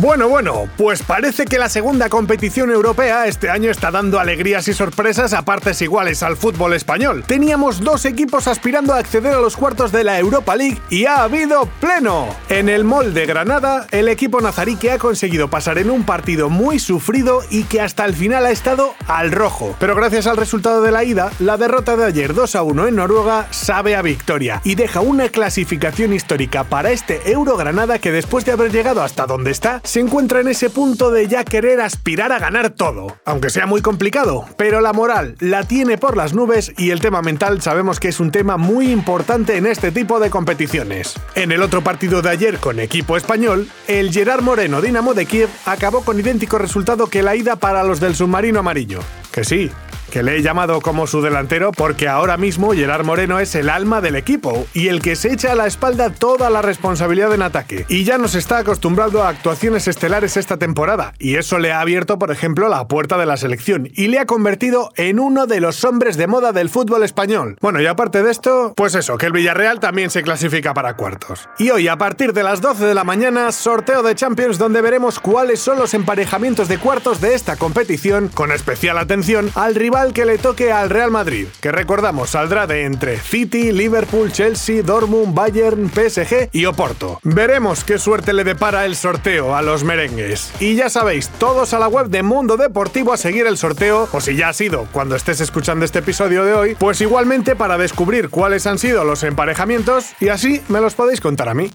Bueno, bueno, pues parece que la segunda competición europea este año está dando alegrías y sorpresas a partes iguales al fútbol español. Teníamos dos equipos aspirando a acceder a los cuartos de la Europa League y ha habido pleno. En el molde Granada, el equipo nazarí que ha conseguido pasar en un partido muy sufrido y que hasta el final ha estado al rojo. Pero gracias al resultado de la ida, la derrota de ayer 2 a 1 en Noruega sabe a victoria y deja una clasificación histórica para este Euro Granada que después de haber llegado hasta donde está, se encuentra en ese punto de ya querer aspirar a ganar todo, aunque sea muy complicado, pero la moral la tiene por las nubes y el tema mental sabemos que es un tema muy importante en este tipo de competiciones. En el otro partido de ayer con equipo español, el Gerard Moreno Dinamo de Kiev acabó con idéntico resultado que la ida para los del submarino amarillo. Que sí, que le he llamado como su delantero porque ahora mismo Gerard Moreno es el alma del equipo y el que se echa a la espalda toda la responsabilidad en ataque. Y ya nos está acostumbrado a actuaciones estelares esta temporada, y eso le ha abierto, por ejemplo, la puerta de la selección y le ha convertido en uno de los hombres de moda del fútbol español. Bueno, y aparte de esto, pues eso, que el Villarreal también se clasifica para cuartos. Y hoy, a partir de las 12 de la mañana, sorteo de Champions donde veremos cuáles son los emparejamientos de cuartos de esta competición, con especial atención al rival que le toque al Real Madrid, que recordamos saldrá de entre City, Liverpool, Chelsea, Dortmund, Bayern, PSG y Oporto. Veremos qué suerte le depara el sorteo a los merengues. Y ya sabéis, todos a la web de Mundo Deportivo a seguir el sorteo, o si ya ha sido cuando estés escuchando este episodio de hoy, pues igualmente para descubrir cuáles han sido los emparejamientos y así me los podéis contar a mí.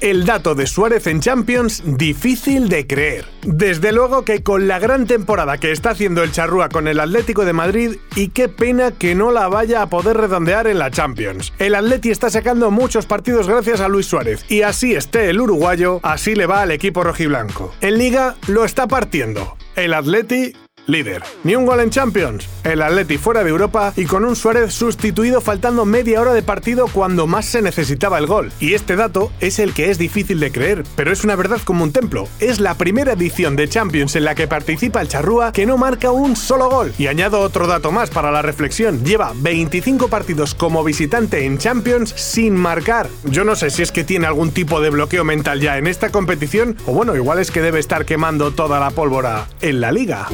El dato de Suárez en Champions difícil de creer. Desde luego que con la gran temporada que está haciendo el Charrúa con el Atlético de Madrid y qué pena que no la vaya a poder redondear en la Champions. El Atleti está sacando muchos partidos gracias a Luis Suárez y así esté el uruguayo, así le va al equipo rojiblanco. En Liga lo está partiendo. El Atleti líder. Ni un gol en Champions. El Atleti fuera de Europa y con un Suárez sustituido faltando media hora de partido cuando más se necesitaba el gol. Y este dato es el que es difícil de creer, pero es una verdad como un templo. Es la primera edición de Champions en la que participa el Charrúa que no marca un solo gol. Y añado otro dato más para la reflexión. Lleva 25 partidos como visitante en Champions sin marcar. Yo no sé si es que tiene algún tipo de bloqueo mental ya en esta competición o bueno, igual es que debe estar quemando toda la pólvora en la liga.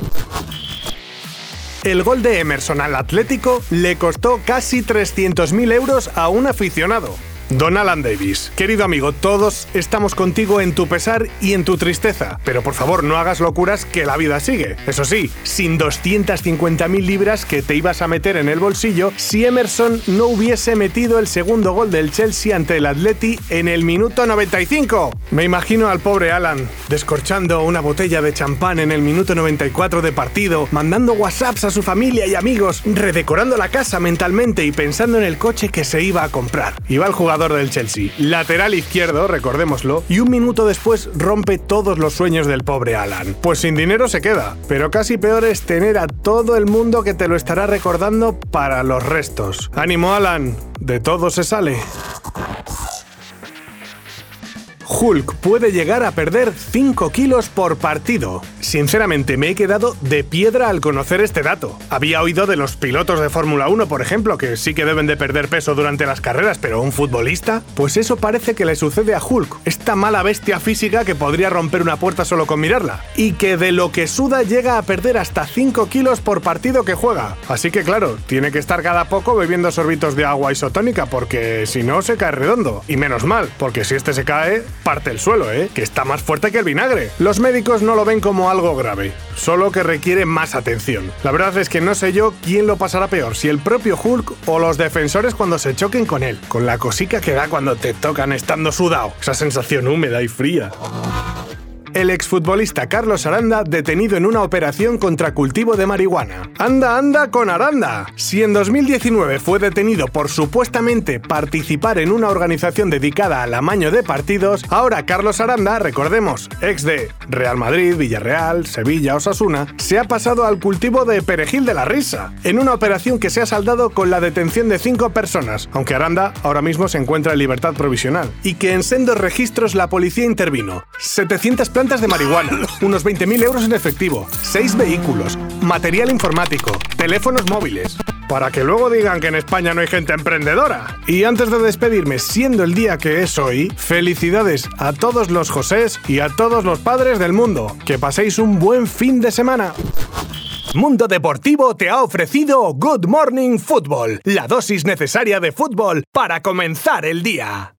El gol de Emerson al Atlético le costó casi 300.000 euros a un aficionado. Don Alan Davis, querido amigo, todos estamos contigo en tu pesar y en tu tristeza, pero por favor no hagas locuras que la vida sigue. Eso sí, sin 250.000 libras que te ibas a meter en el bolsillo si Emerson no hubiese metido el segundo gol del Chelsea ante el Atleti en el minuto 95. Me imagino al pobre Alan descorchando una botella de champán en el minuto 94 de partido, mandando WhatsApps a su familia y amigos, redecorando la casa mentalmente y pensando en el coche que se iba a comprar. El del Chelsea, lateral izquierdo, recordémoslo, y un minuto después rompe todos los sueños del pobre Alan. Pues sin dinero se queda, pero casi peor es tener a todo el mundo que te lo estará recordando para los restos. Ánimo Alan, de todo se sale. Hulk puede llegar a perder 5 kilos por partido. Sinceramente me he quedado de piedra al conocer este dato. Había oído de los pilotos de Fórmula 1, por ejemplo, que sí que deben de perder peso durante las carreras, pero un futbolista, pues eso parece que le sucede a Hulk, esta mala bestia física que podría romper una puerta solo con mirarla, y que de lo que suda llega a perder hasta 5 kilos por partido que juega. Así que claro, tiene que estar cada poco bebiendo sorbitos de agua isotónica, porque si no se cae redondo. Y menos mal, porque si este se cae, parte el suelo, ¿eh? Que está más fuerte que el vinagre. Los médicos no lo ven como algo grave, solo que requiere más atención. La verdad es que no sé yo quién lo pasará peor, si el propio Hulk o los defensores cuando se choquen con él, con la cosica que da cuando te tocan estando sudado, esa sensación húmeda y fría. El exfutbolista Carlos Aranda detenido en una operación contra cultivo de marihuana. Anda, anda con Aranda. Si en 2019 fue detenido por supuestamente participar en una organización dedicada al amaño de partidos, ahora Carlos Aranda, recordemos, ex de Real Madrid, Villarreal, Sevilla, Osasuna, se ha pasado al cultivo de perejil de la risa, en una operación que se ha saldado con la detención de cinco personas, aunque Aranda ahora mismo se encuentra en libertad provisional, y que en sendos registros la policía intervino. 700 plantas de marihuana, unos 20.000 euros en efectivo, 6 vehículos, material informático, teléfonos móviles. Para que luego digan que en España no hay gente emprendedora. Y antes de despedirme, siendo el día que es hoy, felicidades a todos los Josés y a todos los padres del mundo. Que paséis un buen fin de semana. Mundo Deportivo te ha ofrecido Good Morning Football, la dosis necesaria de fútbol para comenzar el día.